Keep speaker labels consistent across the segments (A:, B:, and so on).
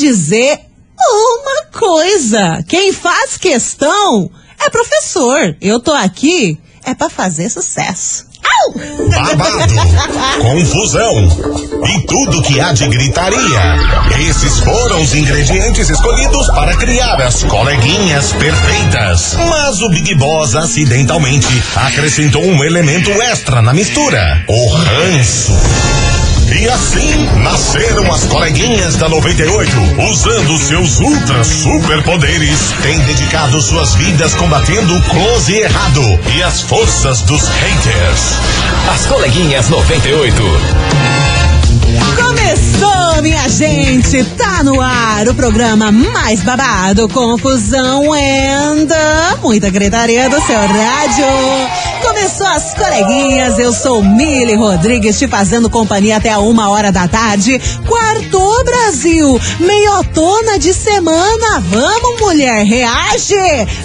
A: dizer uma coisa: quem faz questão é professor. Eu tô aqui é para fazer sucesso.
B: Babado, confusão e tudo que há de gritaria. Esses foram os ingredientes escolhidos para criar as coleguinhas perfeitas. Mas o Big Boss acidentalmente acrescentou um elemento extra na mistura: o ranço. E assim nasceram as coleguinhas da 98, usando seus ultra superpoderes, têm dedicado suas vidas combatendo o close e errado e as forças dos haters.
C: As coleguinhas 98.
A: Começou, minha gente! Tá no ar o programa mais babado, confusão and muita gritaria do seu rádio. Começou as coleguinhas, eu sou Mili Rodrigues, te fazendo companhia até a uma hora da tarde. Quartou, Brasil! Meiotona de semana! Vamos, mulher, reage!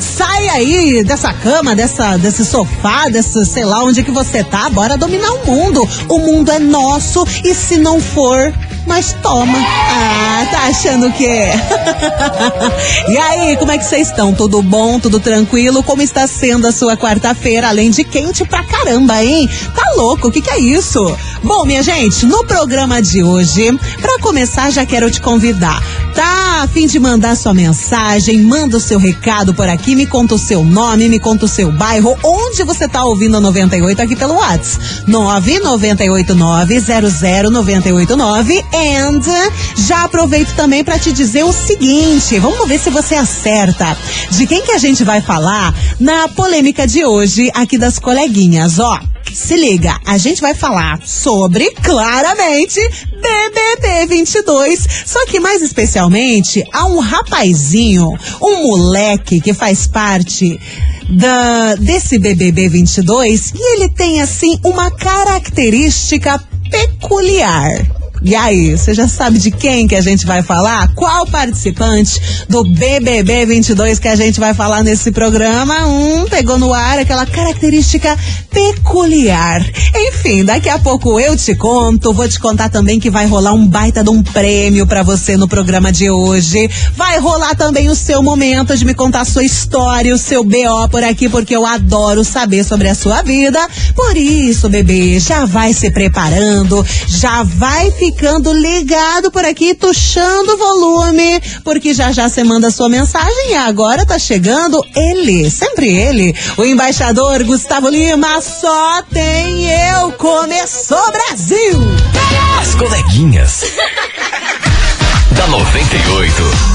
A: Sai aí dessa cama, dessa, desse sofá, desse, sei lá onde que você tá, bora dominar o mundo. O mundo é nosso e se não for, mas toma. Ah, tá achando o quê? e aí, como é que vocês estão? Tudo bom? Tudo tranquilo? Como está sendo a sua quarta-feira? Além de quente pra caramba, hein? Tá louco? O que, que é isso? Bom, minha gente, no programa de hoje, pra começar, já quero te convidar. Tá a fim de mandar sua mensagem? Manda o seu recado por aqui, me conta o seu nome, me conta o seu bairro, onde você tá ouvindo a 98 aqui pelo WhatsApp. 998900989 And já aproveito também para te dizer o seguinte, vamos ver se você acerta. De quem que a gente vai falar na polêmica de hoje aqui das coleguinhas, ó. Se liga, a gente vai falar sobre, claramente, BBB 22. Só que mais especialmente, há um rapazinho, um moleque que faz parte da, desse BBB 22 e ele tem, assim, uma característica peculiar. E aí, você já sabe de quem que a gente vai falar? Qual participante do BBB 22 que a gente vai falar nesse programa? Um pegou no ar aquela característica peculiar. Enfim, daqui a pouco eu te conto. Vou te contar também que vai rolar um baita de um prêmio para você no programa de hoje. Vai rolar também o seu momento de me contar a sua história, o seu BO por aqui, porque eu adoro saber sobre a sua vida. Por isso, bebê, já vai se preparando, já vai ficar ficando ligado por aqui, tuxando o volume, porque já já você manda sua mensagem e agora tá chegando ele, sempre ele, o embaixador Gustavo Lima, só tem eu. Começou Brasil!
C: As coleguinhas da 98.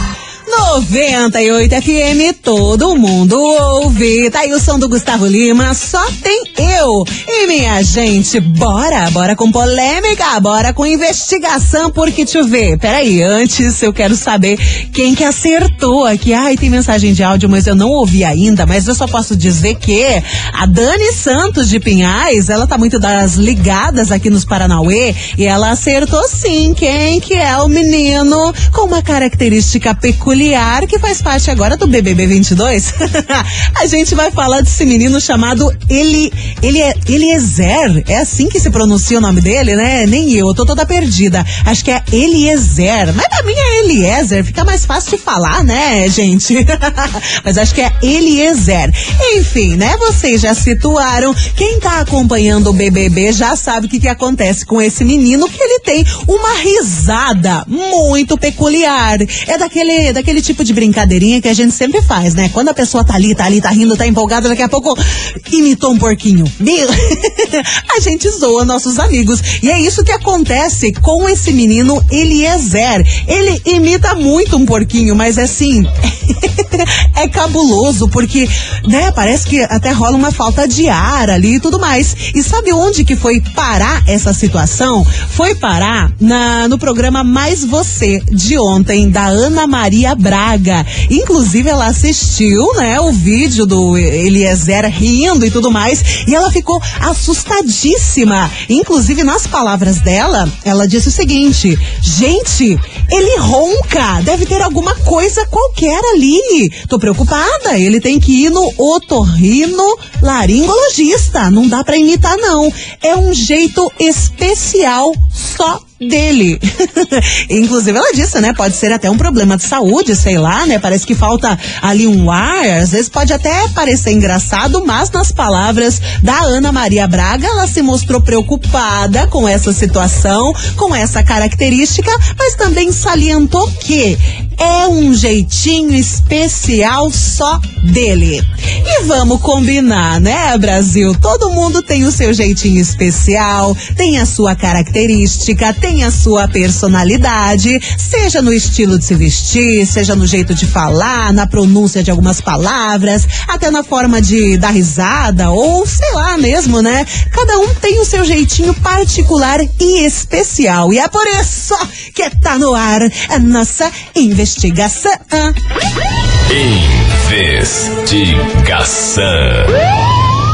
A: 98 FM, todo mundo ouve. Tá aí o som do Gustavo Lima, só tem eu. E minha gente, bora, bora com polêmica, bora com investigação, porque te ver. Peraí, antes eu quero saber quem que acertou aqui. Ai, tem mensagem de áudio, mas eu não ouvi ainda, mas eu só posso dizer que a Dani Santos de Pinhais, ela tá muito das ligadas aqui nos Paranauê e ela acertou sim quem que é o menino com uma característica peculiar peculiar que faz parte agora do BBB 22. a gente vai falar desse menino chamado Eli, Eli, Eliezer. É assim que se pronuncia o nome dele, né? Nem eu, eu tô toda perdida. Acho que é Eliezer. Mas pra mim é Eliezer. Fica mais fácil de falar, né, gente? Mas acho que é Eliezer. Enfim, né? Vocês já situaram. Quem tá acompanhando o BBB já sabe o que, que acontece com esse menino, que ele tem uma risada muito peculiar. É daquele, daquele aquele tipo de brincadeirinha que a gente sempre faz, né? Quando a pessoa tá ali, tá ali, tá rindo, tá empolgada, daqui a pouco imitou um porquinho. A gente zoa nossos amigos. E é isso que acontece com esse menino Eliezer. Ele imita muito um porquinho, mas assim, é cabuloso, porque, né, parece que até rola uma falta de ar ali e tudo mais. E sabe onde que foi parar essa situação? Foi parar na, no programa Mais Você, de ontem, da Ana Maria Braga. Inclusive, ela assistiu, né, o vídeo do Eliezer rindo e tudo mais, e ela ficou assustadíssima. Inclusive, nas palavras dela, ela disse o seguinte: gente, ele ronca, deve ter alguma coisa qualquer ali. Tô preocupada, ele tem que ir no otorrino laringologista. Não dá para imitar, não. É um jeito especial só dele. Inclusive, ela disse, né? Pode ser até um problema de saúde, sei lá, né? Parece que falta ali um ar, às vezes pode até parecer engraçado, mas nas palavras da Ana Maria Braga, ela se mostrou preocupada com essa situação, com essa característica, mas também salientou que é um jeitinho especial só dele. E vamos combinar, né, Brasil? Todo mundo tem o seu jeitinho especial, tem a sua característica, tem a sua personalidade, seja no estilo de se vestir, seja no jeito de falar, na pronúncia de algumas palavras, até na forma de dar risada ou sei lá mesmo, né? Cada um tem o seu jeitinho particular e especial. E é por isso que tá no ar a nossa investigação investigação.
C: Investigação.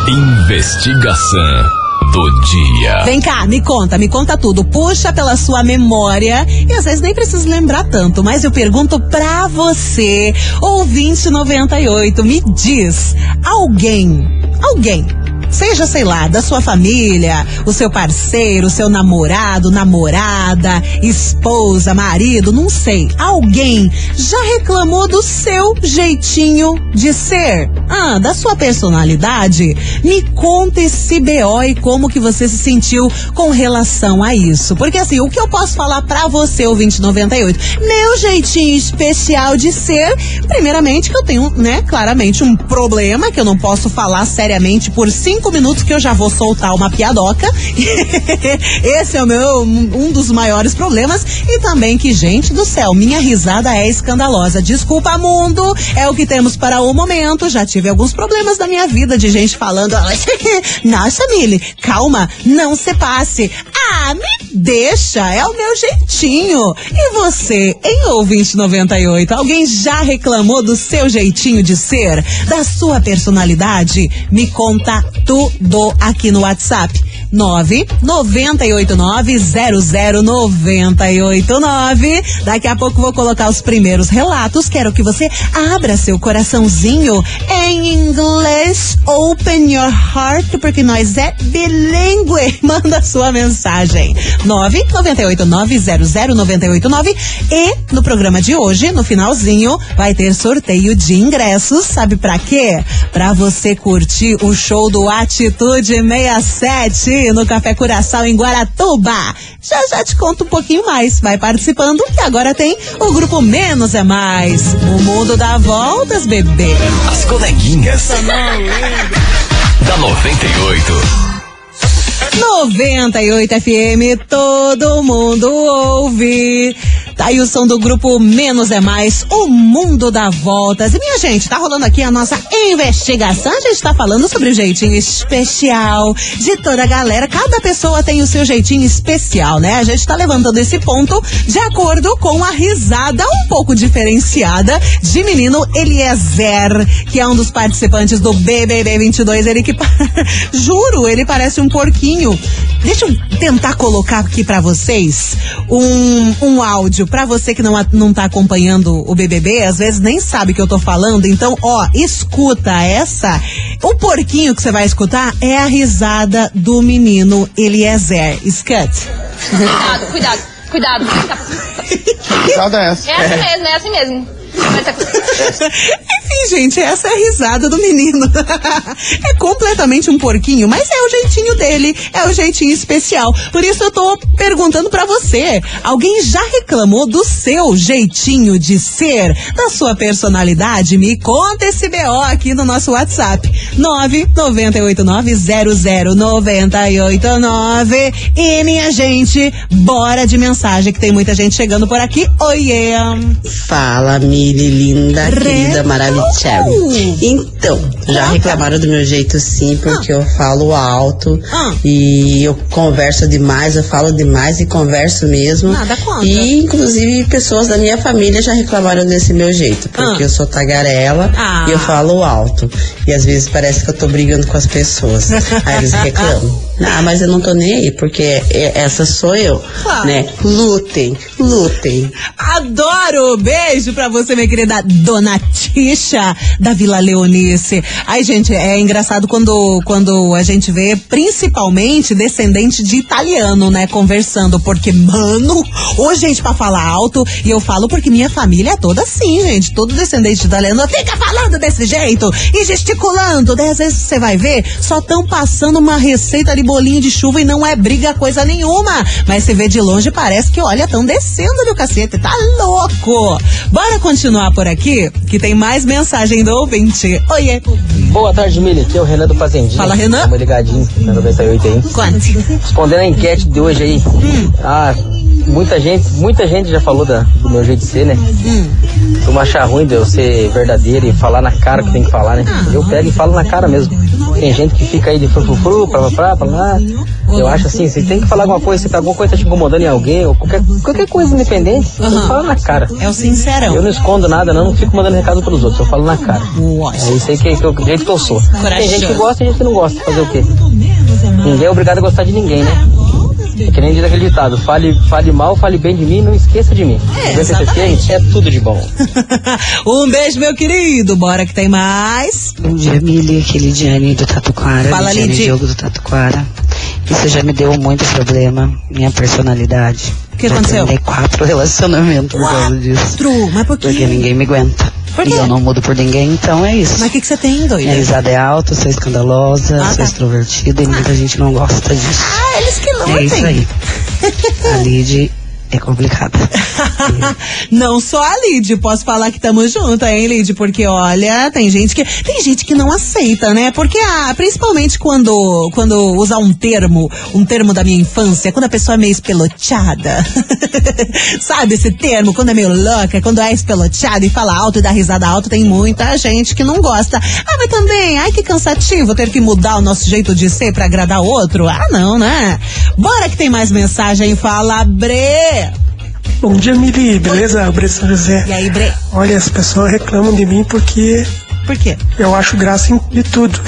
C: Investigação do dia.
A: Vem cá, me conta, me conta tudo. Puxa pela sua memória e às vezes nem preciso lembrar tanto, mas eu pergunto pra você, ouvinte 98, me diz, alguém, alguém Seja, sei lá, da sua família, o seu parceiro, o seu namorado, namorada, esposa, marido, não sei. Alguém já reclamou do seu jeitinho de ser? Ah, da sua personalidade? Me conta esse BO e como que você se sentiu com relação a isso. Porque assim, o que eu posso falar pra você, o 2098? Meu jeitinho especial de ser, primeiramente que eu tenho, né, claramente um problema que eu não posso falar seriamente por cinco cinco minutos que eu já vou soltar uma piadoca. Esse é o meu um dos maiores problemas. E também que, gente do céu, minha risada é escandalosa. Desculpa, mundo, é o que temos para o momento. Já tive alguns problemas na minha vida de gente falando. Nossa, Mili, calma, não se passe. Ah, me deixa, é o meu jeitinho. E você, em ouvinte 98, alguém já reclamou do seu jeitinho de ser, da sua personalidade? Me conta tudo aqui no WhatsApp. 998900989. Daqui a pouco vou colocar os primeiros relatos. Quero que você abra seu coraçãozinho em inglês. Open your heart, porque nós é bilíngue. Manda sua mensagem. 998900989. E no programa de hoje, no finalzinho, vai ter sorteio de ingressos. Sabe para quê? Para você curtir o show do Atitude 67 no Café Curaçao em Guaratuba. Já já te conto um pouquinho mais. Vai participando que agora tem o grupo Menos é Mais. O mundo dá voltas, bebê.
C: As coleguinhas. da 98.
A: 98 FM, todo mundo ouve. Tá aí o som do grupo Menos é Mais, o mundo dá voltas. E minha gente, tá rolando aqui a nossa investigação. A gente tá falando sobre o jeitinho especial de toda a galera. Cada pessoa tem o seu jeitinho especial, né? A gente tá levantando esse ponto de acordo com a risada um pouco diferenciada de menino Eliezer, que é um dos participantes do BBB 22. Ele que, juro, ele parece um porquinho. Deixa eu tentar colocar aqui para vocês um, um áudio para você que não, não tá acompanhando o BBB, às vezes nem sabe que eu tô falando. Então, ó, escuta essa. O porquinho que você vai escutar é a risada do menino Eliezer. Scut.
D: Cuidado, cuidado, cuidado.
E: Cuidado é essa.
D: É assim mesmo, é assim mesmo.
A: Enfim, gente, essa é a risada do menino. é completamente um porquinho, mas é o jeitinho dele, é o jeitinho especial. Por isso eu tô perguntando para você: alguém já reclamou do seu jeitinho de ser, da sua personalidade? Me conta esse BO aqui no nosso WhatsApp: 998900989. E minha gente, bora de mensagem que tem muita gente chegando por aqui. Oiê!
F: Fala, Linda, querida, maravilhosa. Então, já reclamaram do meu jeito sim, porque eu falo alto
A: Ah.
F: e eu converso demais, eu falo demais e converso mesmo.
A: Nada contra.
F: E, inclusive, pessoas da minha família já reclamaram desse meu jeito, porque
A: Ah.
F: eu sou tagarela
A: Ah.
F: e eu falo alto. E às vezes parece que eu tô brigando com as pessoas. Aí eles reclamam. Ah, mas eu não tô nem aí, porque é- essa sou eu,
A: Claro.
F: né? Lutem, lutem.
A: Adoro! Beijo pra você, minha querida Dona Tisha da Vila Leonice. Ai, gente, é engraçado quando, quando a gente vê principalmente descendente de italiano, né, conversando, porque, mano, ô gente, pra falar alto, e eu falo porque minha família é toda assim, gente, todo descendente de italiano fica falando desse jeito e gesticulando, daí às vezes você vai ver, só tão passando uma receita de bolinho de chuva e não é briga coisa nenhuma, mas você vê de longe parece que, olha, tão descendo do cacete, tá louco! Bora continuar por aqui, que tem mais mensagem do ouvinte. Oiê!
G: Boa tarde, Mili. Aqui é o Renan do Fazendinha.
A: Fala, Renan.
G: Estamos ligadinhos na 98 aí.
A: Quanto?
G: Respondendo a enquete de hoje aí.
A: Hum.
G: Ah, muita gente, muita gente já falou da- do meu jeito de ser, né?
A: Hum.
G: Tu achar ruim de eu ser verdadeiro e falar na cara que tem que falar, né?
A: Ah.
G: Eu pego e falo na cara mesmo. Tem gente que fica aí de frufru, pra pra pra lá. Eu acho assim, você tem que falar alguma coisa, se tá alguma coisa tá te incomodando em alguém, ou qualquer, qualquer coisa independente,
A: Aham.
G: falar na cara.
A: É o sincerão.
G: Eu não escondo nada, não, não fico mandando recado pros outros, eu falo na cara.
A: Uai.
G: É isso aí que, que eu, jeito que eu sou. Tem gente que gosta e gente que não gosta. Fazer o quê? Ninguém é obrigado a gostar de ninguém, né? É que nem diz aquele ditado, fale, fale mal, fale bem de mim, não esqueça de mim.
A: É,
G: 96 é tudo de bom.
A: um beijo, meu querido. Bora que tem mais.
F: Bom dia, Mili, aqui Lidiane do Tatuquara.
A: Fala,
F: Lidiane
A: Lidi.
F: Diogo do Tatuquara. Isso já me deu muito problema, minha personalidade.
A: O que
F: já
A: aconteceu?
F: terminei quatro relacionamentos por causa disso.
A: Mas por quê?
F: Porque ninguém me aguenta.
A: Por
F: E
A: quê?
F: eu não mudo por ninguém, então é isso.
A: Mas o que, que você tem,
F: Minha
A: doida?
F: risada é alta, sou escandalosa,
A: Ah,
F: sou
A: tá.
F: extrovertida e muita gente não gosta disso.
A: Ah, eles que lutem.
F: É isso aí. A Lid é complicada.
A: não só a Lid, posso falar que tamo junto, hein, Lid? Porque olha, tem gente que tem gente que não aceita, né? Porque ah, principalmente quando quando usar um termo, um termo da minha infância, quando a pessoa é meio espeloteada. Sabe esse termo? Quando é meio louca, quando é espeloteada e fala alto e dá risada alto, tem muita gente que não gosta. Ah, mas também, ai que cansativo ter que mudar o nosso jeito de ser pra agradar outro. Ah, não, né? Bora que tem mais mensagem, fala Bre.
H: Bom dia, Mili, beleza? Bre São José.
A: E aí, Bre?
H: Olha, as pessoas reclamam de mim porque
A: Por quê?
H: eu acho graça em- de tudo.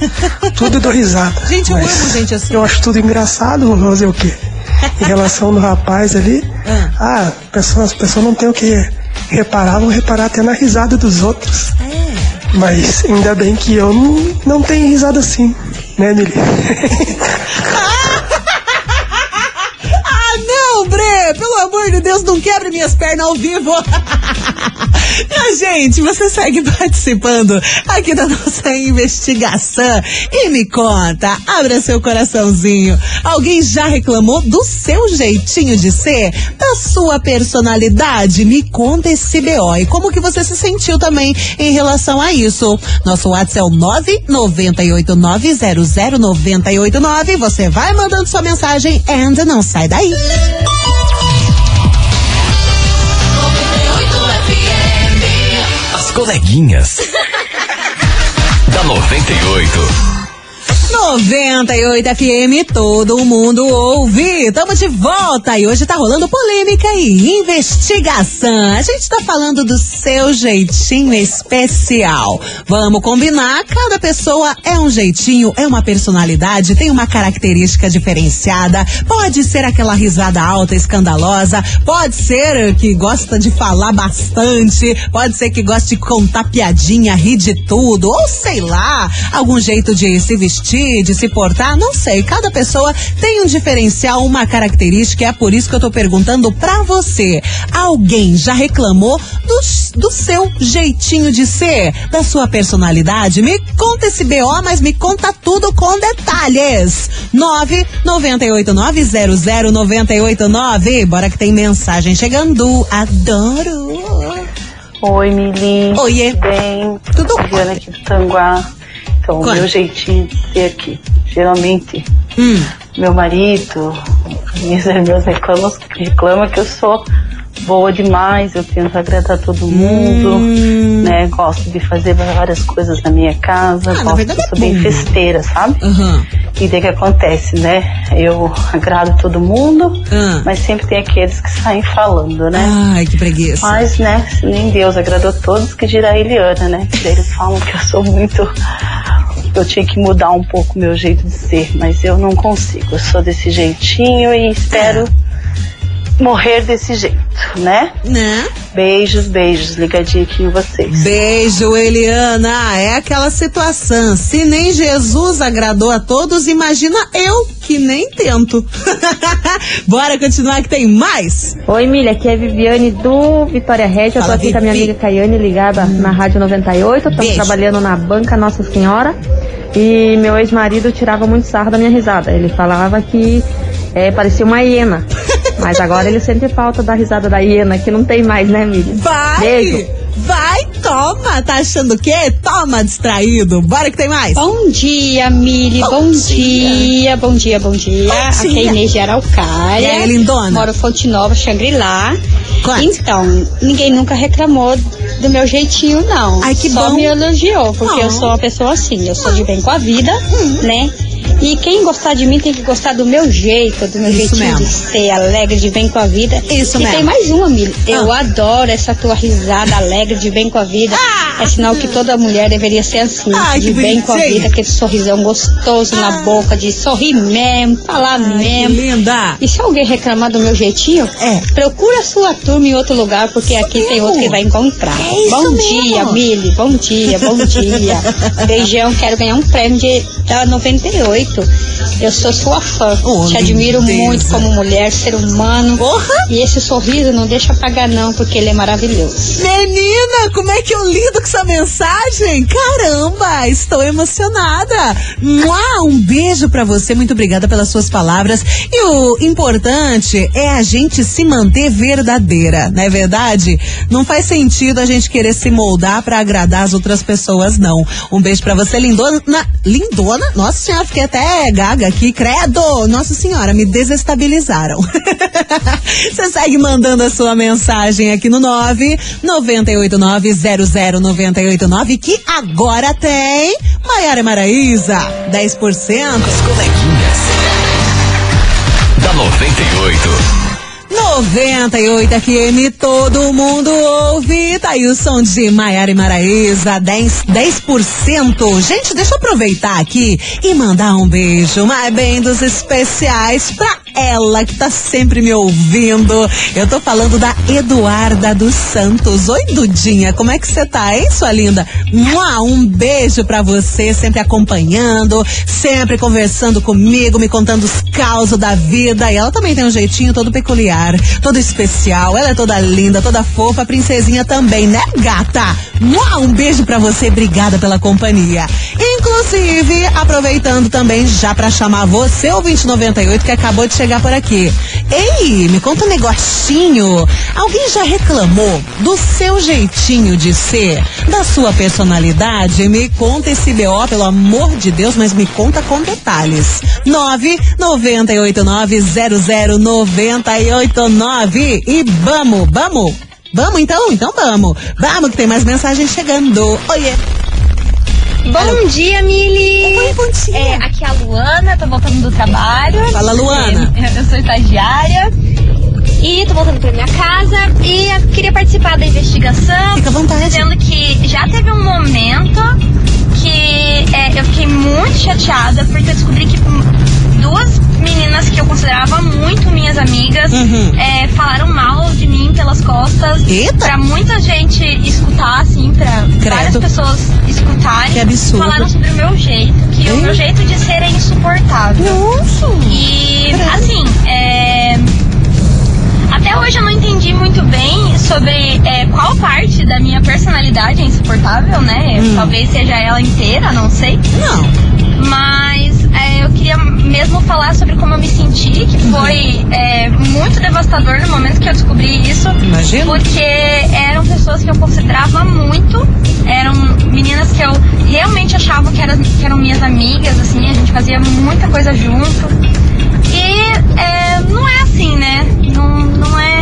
H: tudo eu dou risada.
A: Gente, eu amo gente assim.
H: Eu acho tudo engraçado, vou fazer o quê? Em relação do rapaz ali,
A: Ah.
H: ah, pessoas, as pessoas não têm o que reparar, vão reparar até na risada dos outros.
A: É.
H: Mas ainda bem que eu não, não tenho risada assim, né, Mili?
A: Ah, não, Bre! Pelo amor de Deus, não quebre minhas pernas ao vivo. Ah, gente, você segue participando aqui da nossa investigação e me conta, abra seu coraçãozinho. Alguém já reclamou do seu jeitinho de ser, da sua personalidade? Me conta esse BO e como que você se sentiu também em relação a isso. Nosso WhatsApp é o 998900989. Você vai mandando sua mensagem e não sai daí.
C: Coleguinhas. da 98.
A: 98 FM, todo mundo ouve. Tamo de volta e hoje tá rolando polêmica e investigação. A gente tá falando do seu jeitinho especial. Vamos combinar, cada pessoa é um jeitinho, é uma personalidade, tem uma característica diferenciada. Pode ser aquela risada alta, escandalosa, pode ser que gosta de falar bastante, pode ser que goste de contar piadinha, rir de tudo, ou sei lá, algum jeito de se vestir, de se portar, não sei. Cada pessoa tem um diferencial, uma característica, é por isso que eu tô perguntando pra você. Alguém já reclamou do, do seu jeitinho de ser, da sua personalidade? Me conta esse BO, mas me conta tudo com detalhes. 998900989. Bora que tem mensagem chegando. Adoro.
I: Oi, Mili.
A: Oiê.
I: Bem,
A: Tudo
I: Juliana aqui do Tanguá. Então, o meu jeitinho de ser aqui. Geralmente,
A: Hum.
I: meu marido, minhas irmãs reclamam, reclamam que eu sou boa demais, eu tento agradar todo mundo,
A: Hum.
I: né? Gosto de fazer várias coisas na minha casa,
A: Ah,
I: gosto, eu
A: é
I: sou bem
A: bom.
I: festeira, sabe?
A: Aham.
I: E daí que acontece, né? Eu agrado todo mundo,
A: Ah.
I: mas sempre tem aqueles que saem falando, né?
A: Ai, que preguiça.
I: Mas, né, nem Deus agradou todos, que dirá a Eliana, né? Que daí Eles falam que eu sou muito. Eu tinha que mudar um pouco meu jeito de ser, mas eu não consigo. Eu sou desse jeitinho e espero morrer desse jeito, né?
A: Né?
I: Beijos, beijos, ligadinho aqui em vocês.
A: Beijo, Eliana. É aquela situação. Se nem Jesus agradou a todos, imagina eu que nem tento. Bora continuar que tem mais.
J: Oi, Milha, aqui é a Viviane do Vitória Regia. Eu tô aqui com a minha
A: Vivi.
J: amiga Caiane ligada na Rádio 98. Estamos trabalhando na banca Nossa Senhora. E meu ex-marido tirava muito sarro da minha risada. Ele falava que é, parecia uma hiena. Mas agora ele sente falta da risada da hiena, que não tem mais, né, Milha?
A: Vai!
J: Beijo.
A: Vai, toma! Tá achando o quê? Toma, distraído. Bora que tem mais.
K: Bom dia, Mili.
A: Bom
K: Bom,
A: dia.
K: dia. bom dia, bom dia.
A: Bom
K: Aqui
A: dia.
K: é Inês de Araucária.
A: E aí, lindona?
K: Moro Fonte Nova, Xangri-Lá. Então, ninguém nunca reclamou do meu jeitinho, não.
A: Ai, que
K: Só
A: bom.
K: me elogiou, porque eu sou uma pessoa assim. Eu sou de bem com a vida, né? E quem gostar de mim tem que gostar do meu jeito, do meu
A: Isso
K: jeitinho
A: mesmo.
K: de ser alegre, de bem com a vida.
A: Isso
K: e
A: mesmo.
K: tem mais uma, Mili. Eu
A: Ah.
K: adoro essa tua risada alegre, de bem com a vida. É sinal que toda mulher deveria ser assim,
A: Ai,
K: de bem com a vida, aquele sorrisão gostoso na boca, de sorrir mesmo, falar mesmo.
A: linda.
K: E se alguém reclamar do meu jeitinho,
A: É.
K: procura a sua turma em outro lugar, porque aqui tem
A: mesmo.
K: outro que vai encontrar.
A: É isso
K: bom
A: mesmo.
K: dia, Mili. Bom dia, bom dia. Beijão, quero ganhar um prêmio de, da 98. Eu sou sua fã.
A: Oh,
K: Te admiro
A: lindeza.
K: muito como mulher, ser humano.
A: Porra!
K: E esse sorriso não deixa apagar, não, porque ele é maravilhoso.
A: Menina, como é que eu lido com essa mensagem? Caramba, estou emocionada. Mua, um beijo pra você, muito obrigada pelas suas palavras. E o importante é a gente se manter verdadeira, não é verdade? Não faz sentido a gente querer se moldar pra agradar as outras pessoas, não. Um beijo pra você, lindona. Lindona? Nossa senhora, fiquei até gaga aqui, credo! Nossa senhora, me desestabilizaram. Você segue mandando a sua mensagem aqui no 9 989 que agora tem Maiara Maraísa, 10%.
C: As coleguinhas. Da 98.
A: 98 FM, todo mundo ouve. Tá aí o som de Maiara e Maraísa, 10%. 10%. Gente, deixa eu aproveitar aqui e mandar um beijo, mas bem dos especiais pra ela que tá sempre me ouvindo. Eu tô falando da Eduarda dos Santos. Oi, Dudinha, como é que você tá, hein, sua linda? Mua, Um beijo pra você, sempre acompanhando, sempre conversando comigo, me contando os causos da vida. E ela também tem um jeitinho todo peculiar, todo especial. Ela é toda linda, toda fofa, princesinha também, né, gata? Mua, Um beijo pra você, obrigada pela companhia. Inclusive, aproveitando também já pra chamar você, o 2098, que acabou de chegar por aqui. Ei, me conta um negocinho. Alguém já reclamou do seu jeitinho de ser, da sua personalidade? Me conta esse BO, pelo amor de Deus, mas me conta com detalhes. 998900989 e vamos, vamos. Vamos então? Então vamos. Vamos que tem mais mensagem chegando. Oiê.
L: Bom dia, Mili!
A: Oi, bom dia.
L: É, aqui é a Luana, tô voltando do trabalho.
A: Fala, Luana.
L: Eu sou estagiária. E tô voltando pra minha casa e queria participar da investigação.
A: Fica à vontade.
L: Dizendo que já teve um momento que é, eu fiquei muito chateada porque eu descobri que duas meninas que eu considerava muito minhas amigas
A: Uhum.
L: é, falaram mal de mim pelas costas.
A: Eita!
L: Pra muita gente escutar, assim, pra várias
A: Credo.
L: pessoas escutarem.
A: Que absurdo.
L: Falaram sobre o meu jeito, que o meu jeito de ser é insuportável.
A: Nossa.
L: E assim, é, até hoje eu não entendi muito bem sobre é, qual parte da minha personalidade é insuportável, né?
A: Hum.
L: Talvez seja ela inteira, não sei.
A: Não.
L: Mas é, eu queria mesmo falar sobre como eu me senti, que foi é, muito devastador no momento que eu descobri isso.
A: Imagino.
L: Porque eram pessoas que eu considerava muito, eram meninas que eu realmente achava que eram, que eram minhas amigas, assim, a gente fazia muita coisa junto. E é, não é assim, né? Não, não é.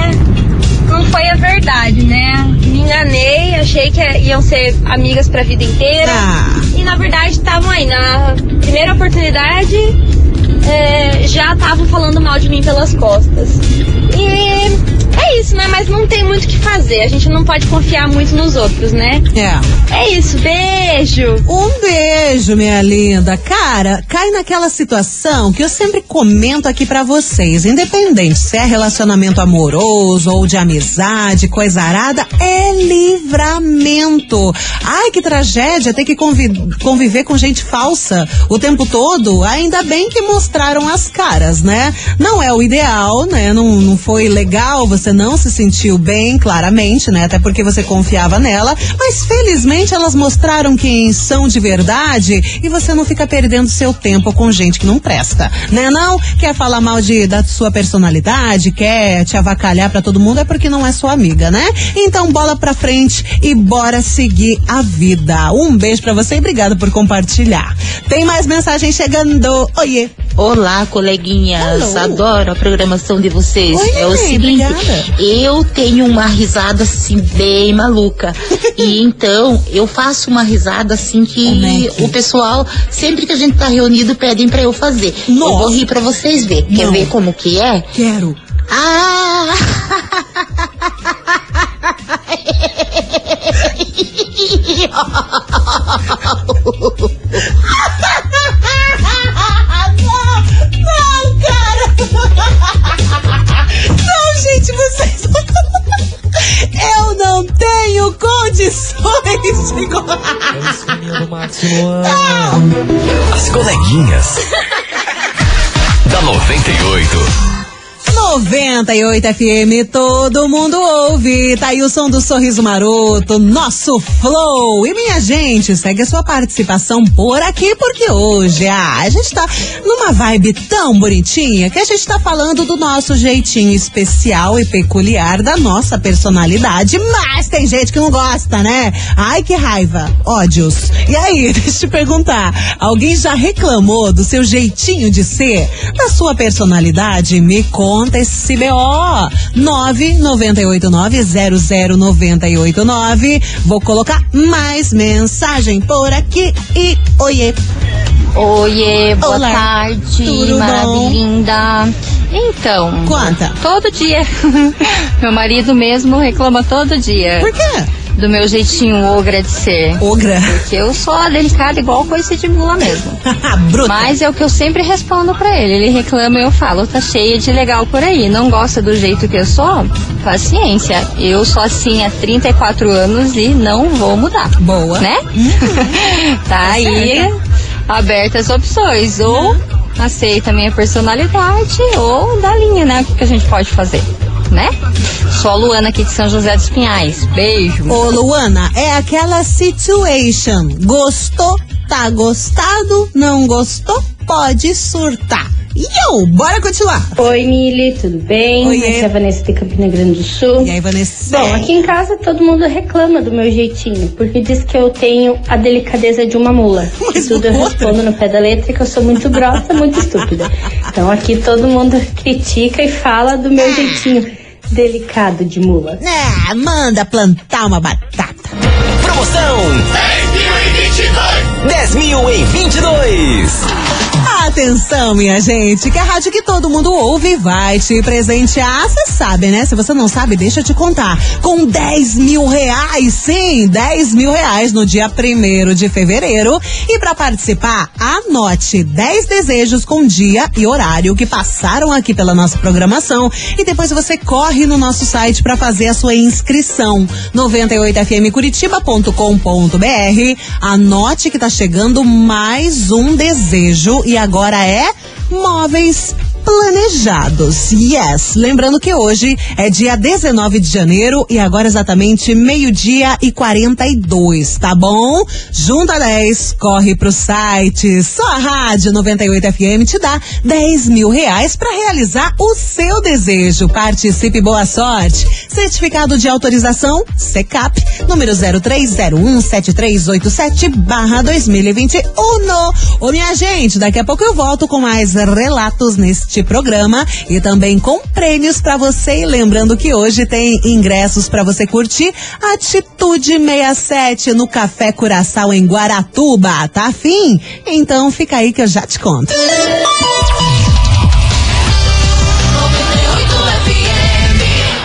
L: Não foi a verdade, né? Me enganei, achei que iam ser amigas pra vida inteira.
A: Ah.
L: E na verdade estavam aí, na primeira oportunidade, é, já estavam falando mal de mim pelas costas. E é isso, né? Mas não tem muito o que fazer. A gente não pode confiar muito nos outros, né?
A: É.
L: É isso, beijo!
A: Um beijo, minha linda. Cara, cai naquela situação que eu sempre comento aqui pra vocês. Independente se é relacionamento amoroso ou de amizade, coisa arada, é livramento. Ai, que tragédia ter que convi- conviver com gente falsa o tempo todo. Ainda bem que mostraram as caras, né? Não é o ideal, né? Não, não foi legal, você não se sentiu bem, claramente, né? Até porque você confiava nela. Mas felizmente elas mostraram quem são de verdade e você não fica perdendo seu tempo com gente que não presta, né? Não quer falar mal de, da sua personalidade, quer te avacalhar pra todo mundo, é porque não é sua amiga, né? Então bola pra frente e bora seguir a vida. Um beijo pra você e obrigada por compartilhar. Tem mais mensagem chegando. Oiê.
M: Olá, coleguinhas.
A: Hello.
M: Adoro a programação de vocês.
A: Oi,
M: é o seguinte,
A: obrigada.
M: eu tenho uma risada assim bem maluca. e então eu faço uma risada assim que o pessoal, sempre que a gente tá reunido, pedem pra eu fazer. Eu vou rir pra vocês ver. Quer
A: Não.
M: ver como que é?
A: Quero.
M: Ah!
A: tenho condições de.
C: As coleguinhas. da 98.
A: 98 FM, todo mundo ouve. Tá aí o som do sorriso maroto, nosso flow. E minha gente, segue a sua participação por aqui, porque hoje ah, a gente tá numa vibe tão bonitinha que a gente tá falando do nosso jeitinho especial e peculiar da nossa personalidade. Mas tem gente que não gosta, né? Ai, que raiva, ódios. E aí, deixa eu te perguntar: alguém já reclamou do seu jeitinho de ser? Da sua personalidade? Me conta esse BO. 998900989. Vou colocar mais mensagem por aqui e oiê.
N: Oiê, boa
A: Olá.
N: tarde,
A: Tudo
N: maravilhinda. Então,
A: Conta.
N: todo dia, meu marido mesmo reclama todo dia.
A: Por quê?
N: Do meu jeitinho ogra de ser.
A: Ogra?
N: Porque eu sou delicada igual coisa de mula mesmo.
A: Bruta.
N: Mas é o que eu sempre respondo pra ele. Ele reclama e eu falo, tá cheia de legal por aí. Não gosta do jeito que eu sou? Paciência. Eu sou assim há 34 anos e não vou mudar.
A: Boa.
N: Né? tá aí abertas opções. Ou aceita a minha personalidade ou dá linha, né? O que, que a gente pode fazer? Né? Sou a Luana aqui de São José dos Pinhais. Beijo.
A: Ô, Luana, é aquela situation. Gostou, tá gostado, não gostou, pode surtar. E eu, bora continuar.
O: Oi, Mili, tudo bem?
A: Oiê.
O: Aqui é a Vanessa de Campina Grande do Sul.
A: E aí, Vanessa?
O: Bom, aqui em casa todo mundo reclama do meu jeitinho, porque diz que eu tenho a delicadeza de uma mula. E tudo eu respondo no pé da letra que eu sou muito grossa, muito estúpida. Então aqui todo mundo critica e fala do meu jeitinho delicado de mula.
A: É, manda plantar uma batata.
C: Promoção 10 mil em 22.
A: Atenção, minha gente, que a rádio que todo mundo ouve vai te presentear. Você sabe, né? Se você não sabe, deixa eu te contar. Com 10 mil reais, sim, 10 mil reais no dia 1 de fevereiro. E para participar, anote 10 desejos com dia e horário que passaram aqui pela nossa programação. E depois você corre no nosso site para fazer a sua inscrição. 98fmcuritiba.com.br. Anote que tá chegando mais um desejo. E agora é móveis planejados. Yes. Lembrando que hoje é dia 19 de janeiro e agora exatamente meio-dia e 42, tá bom? Junta 10, corre pro site. Só a Rádio 98 FM te dá 10 mil reais para realizar o seu desejo. Participe, boa sorte. Certificado de autorização CECAP, número 03017387 barra 2021. Ô, minha gente, daqui a pouco eu volto com mais relatos neste programa e também com prêmios pra você. E lembrando que hoje tem ingressos pra você curtir Atitude 67 no Café Curaçao em Guaratuba. Tá afim? Então fica aí que eu já te conto.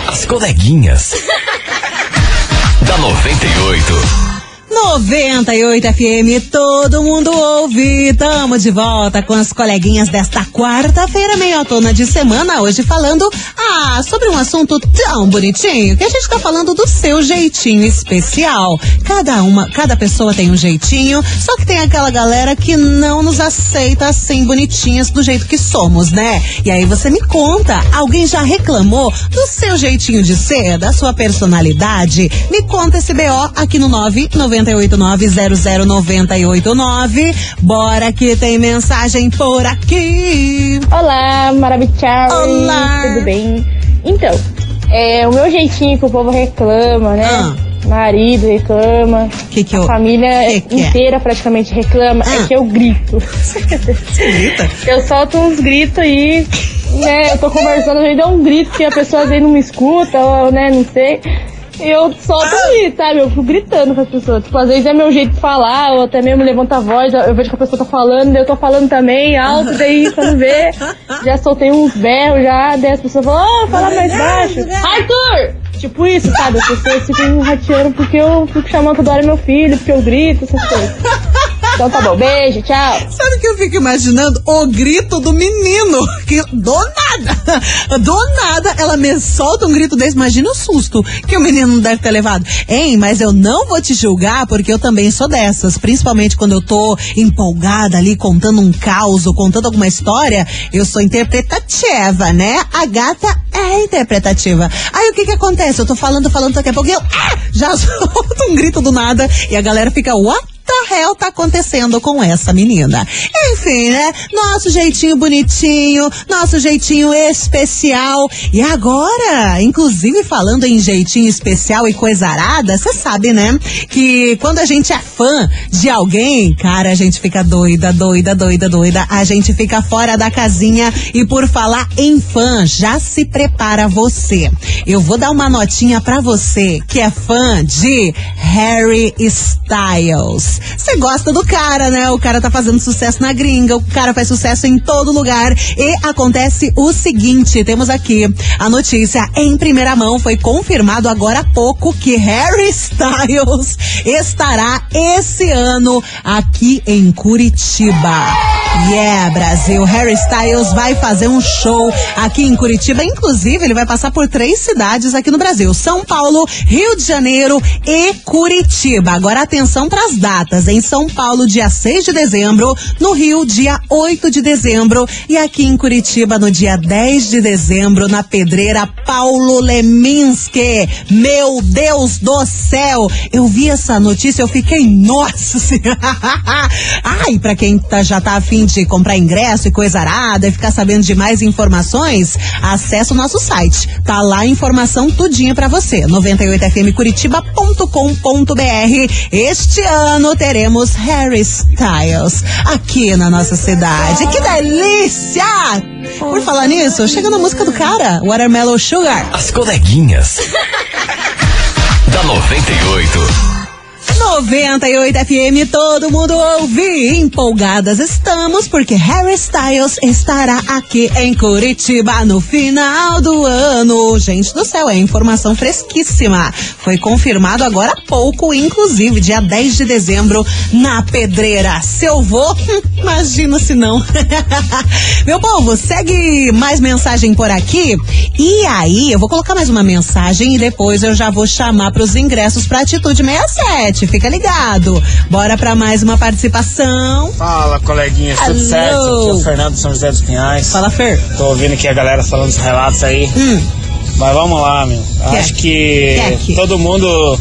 C: As coleguinhas. da 98.
A: 98 FM, todo mundo ouve. Tamo de volta com as coleguinhas desta quarta-feira, meio tona de semana, hoje falando ah, sobre um assunto tão bonitinho que a gente tá falando do seu jeitinho especial. Cada uma, cada pessoa tem um jeitinho, só que tem aquela galera que não nos aceita assim bonitinhas do jeito que somos, né? E aí você me conta, alguém já reclamou do seu jeitinho de ser, da sua personalidade? Me conta esse BO aqui no 998900989. Bora que tem mensagem por aqui.
P: Olá, maravilhosa.
A: Olá.
P: Tudo bem? Então, é o meu jeitinho que o povo reclama, né?
A: Ah.
P: Marido reclama.
A: Que que
P: a
A: eu-
P: família
A: que que é?
P: inteira praticamente reclama.
A: Ah.
P: É que eu grito.
A: Você grita?
P: Eu solto uns gritos aí, né? Eu tô conversando, eu dou um grito que a pessoa às vezes não me escuta, ou, né? Não sei. Eu solto um grito, sabe? Eu fico gritando com as pessoas. Tipo, às vezes é meu jeito de falar, ou até mesmo levanta a voz, eu vejo que a pessoa tá falando, eu tô falando também alto, daí quando vê, já soltei uns berros já, daí as pessoas falam, oh, fala mais baixo. Arthur! Tipo isso, sabe? As pessoas ficam rateando porque eu fico chamando toda hora meu filho, porque eu grito, essas coisas. Então tá bom, beijo, tchau.
A: Sabe o que eu fico imaginando? O grito do menino. Que do nada, do nada, ela me solta um grito desse. Imagina o susto que o menino deve ter levado. Hein, mas eu não vou te julgar porque eu também sou dessas. Principalmente quando eu tô empolgada ali, contando um caos, contando alguma história. Eu sou interpretativa, né? A gata é interpretativa. Aí o que que acontece? Eu tô falando, falando, daqui a pouco eu ah, já solto um grito do nada e a galera fica, what? The hell tá acontecendo com essa menina? Enfim, né? Nosso jeitinho bonitinho, nosso jeitinho especial. E agora, inclusive falando em jeitinho especial e coisa arada, você sabe, né? Que quando a gente é fã de alguém, cara, a gente fica doida, doida, doida, doida. A gente fica fora da casinha. E por falar em fã, já se prepara você. Eu vou dar uma notinha pra você que é fã de Harry Styles. Você gosta do cara, né? O cara tá fazendo sucesso na gringa, o cara faz sucesso em todo lugar. E acontece o seguinte: temos aqui a notícia em primeira mão. Foi confirmado agora há pouco que Harry Styles estará esse ano aqui em Curitiba. Yeah, Brasil. Harry Styles vai fazer um show aqui em Curitiba. Inclusive, ele vai passar por três cidades aqui no Brasil: São Paulo, Rio de Janeiro e Curitiba. Agora atenção para as datas. Em São Paulo, dia 6 de dezembro, no Rio, dia 8 de dezembro e aqui em Curitiba, no dia 10 de dezembro, na pedreira Paulo Leminski. Meu Deus do céu! Eu vi essa notícia, eu fiquei, nossa senhora! Ai, pra quem tá- já tá afim de comprar ingresso e coisa arada e ficar sabendo de mais informações, acessa o nosso site. Tá lá a informação tudinha pra você. 98fmcuritiba.com.br. Este ano teremos Harry Styles aqui na nossa cidade. Que delícia! Por falar nisso, chega na música do cara, Watermelon Sugar.
C: As coleguinhas. da 98.
A: 98 FM, todo mundo ouve. Empolgadas estamos porque Harry Styles estará aqui em Curitiba no final do ano. Gente do céu, é informação fresquíssima. Foi confirmado agora há pouco, inclusive, dia 10 de dezembro, na Pedreira. Se eu vou, hum, imagina se não. Meu povo, segue mais mensagem por aqui. E aí, eu vou colocar mais uma mensagem e depois eu já vou chamar para os ingressos para Atitude 67. Fica ligado. Bora para mais uma participação.
Q: Fala, coleguinhas, tudo
A: Alô.
Q: certo? Aqui é o Fernando São José dos Pinhais.
A: Fala, Fer.
Q: Tô ouvindo aqui a galera falando os relatos aí. Mas vamos lá, meu. Acho que
A: que?
Q: todo mundo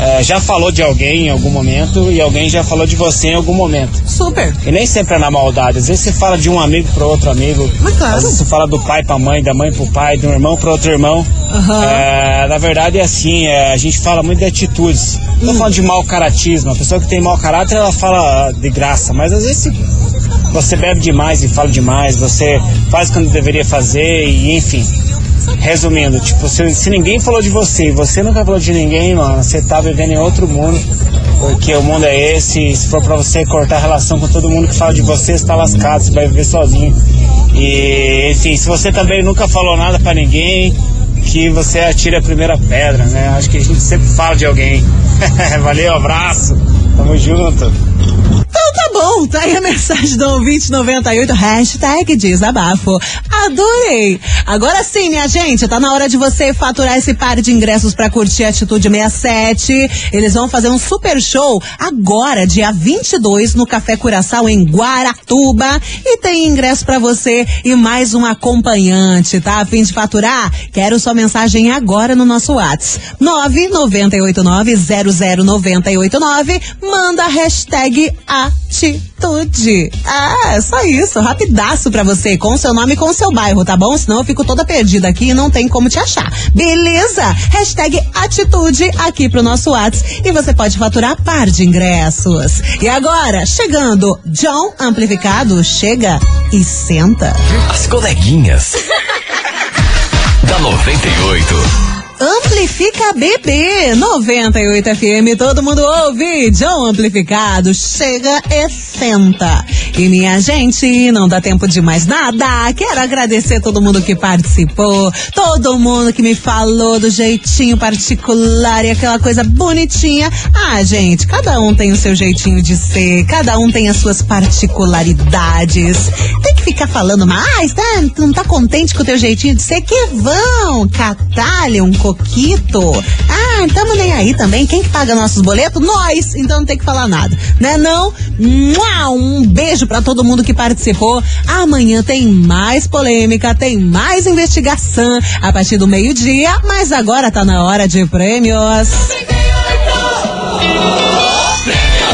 Q: é, já falou de alguém em algum momento e alguém já falou de você em algum momento.
A: Super.
Q: E nem sempre é na maldade. Às vezes você fala de um amigo para outro amigo.
A: Mas claro.
Q: Às vezes você fala do pai pra mãe, da mãe pro pai, de um irmão para outro irmão.
A: Aham.
Q: É, na verdade é assim, é, a gente fala muito de atitudes. Não tô falando de mau caratismo. A pessoa que tem mau caráter, ela fala de graça. Mas às vezes você bebe demais e fala demais, você faz quando deveria fazer e enfim. Resumindo, tipo, se, se ninguém falou de você e você nunca falou de ninguém, mano, você tá vivendo em outro mundo. Porque o mundo é esse, se for pra você cortar relação com todo mundo que fala de você, você tá lascado, você vai viver sozinho. E, enfim, se você também nunca falou nada pra ninguém, que você atire a primeira pedra, né? Acho que a gente sempre fala de alguém. Valeu, abraço. Tamo junto.
A: Bom, tá aí a mensagem do ouvinte 98, hashtag desabafo. Adorei! Agora sim, minha gente, tá na hora de você faturar esse par de ingressos pra curtir Atitude 67. Eles vão fazer um super show agora, dia 22, no Café Curaçao, em Guaratuba. E tem ingresso pra você e mais um acompanhante, tá? A fim de faturar? Quero sua mensagem agora no nosso WhatsApp. 998900989. Manda a hashtag atitude. Ah, é só isso. Rapidaço pra você, com seu nome e com seu bairro, tá bom? Senão eu fico toda perdida aqui e não tem como te achar. Beleza? Hashtag atitude aqui pro nosso WhatsApp e você pode faturar par de ingressos. E agora, chegando, John Amplificado, chega e senta.
C: As coleguinhas. da 98.
A: Amplifica BB 98 FM, todo mundo ouve. John Amplificado, chega e senta. E minha gente, não dá tempo de mais nada. Quero agradecer todo mundo que participou, todo mundo que me falou do jeitinho particular e aquela coisa bonitinha. Ah, gente, cada um tem o seu jeitinho de ser, cada um tem as suas particularidades. Tem que ficar falando mais, tá? Não tá contente com o teu jeitinho de ser? Que vão catar-lhe um coquito. Ah, tamo nem aí também. Quem que paga nossos boletos? Nós. Então não tem que falar nada, né? Não? Um beijo pra todo mundo que participou. Amanhã tem mais polêmica, tem mais investigação a partir do meio-dia, mas agora tá na hora de prêmios.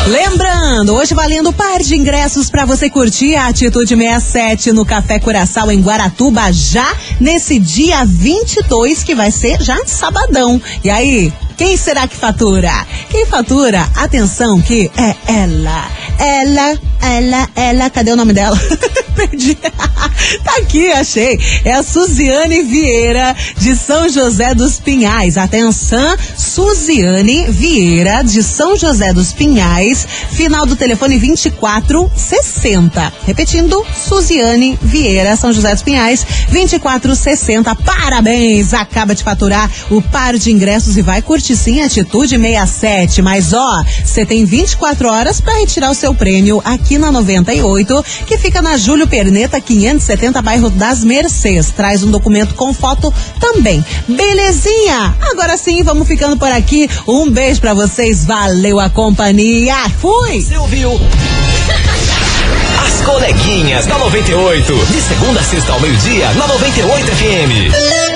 A: Lembrando, hoje valendo par de ingressos para você curtir a Atitude 67 no Café Curaçao em Guaratuba já nesse dia 22 que vai ser já sabadão. E aí, quem será que fatura? Quem fatura? Atenção que é ela. Ela, ela, ela, cadê o nome dela? Perdi. tá aqui, achei. É a Suziane Vieira, de São José dos Pinhais. Atenção, Suziane Vieira, de São José dos Pinhais. Final do telefone 2460. Repetindo, Suziane Vieira, São José dos Pinhais, 2460. Parabéns! Acaba de faturar o par de ingressos e vai curtir sim Atitude 67. Mas ó, você tem 24 horas para retirar o seu prêmio aqui na 98, que fica na Júlio Perneta 570, bairro das Mercês. Traz um documento com foto também. Belezinha? Agora sim, vamos ficando por aqui. Um beijo para vocês. Valeu a companhia. Fui!
C: Você ouviu? As coleguinhas da 98. De segunda a sexta ao meio-dia, na 98 FM.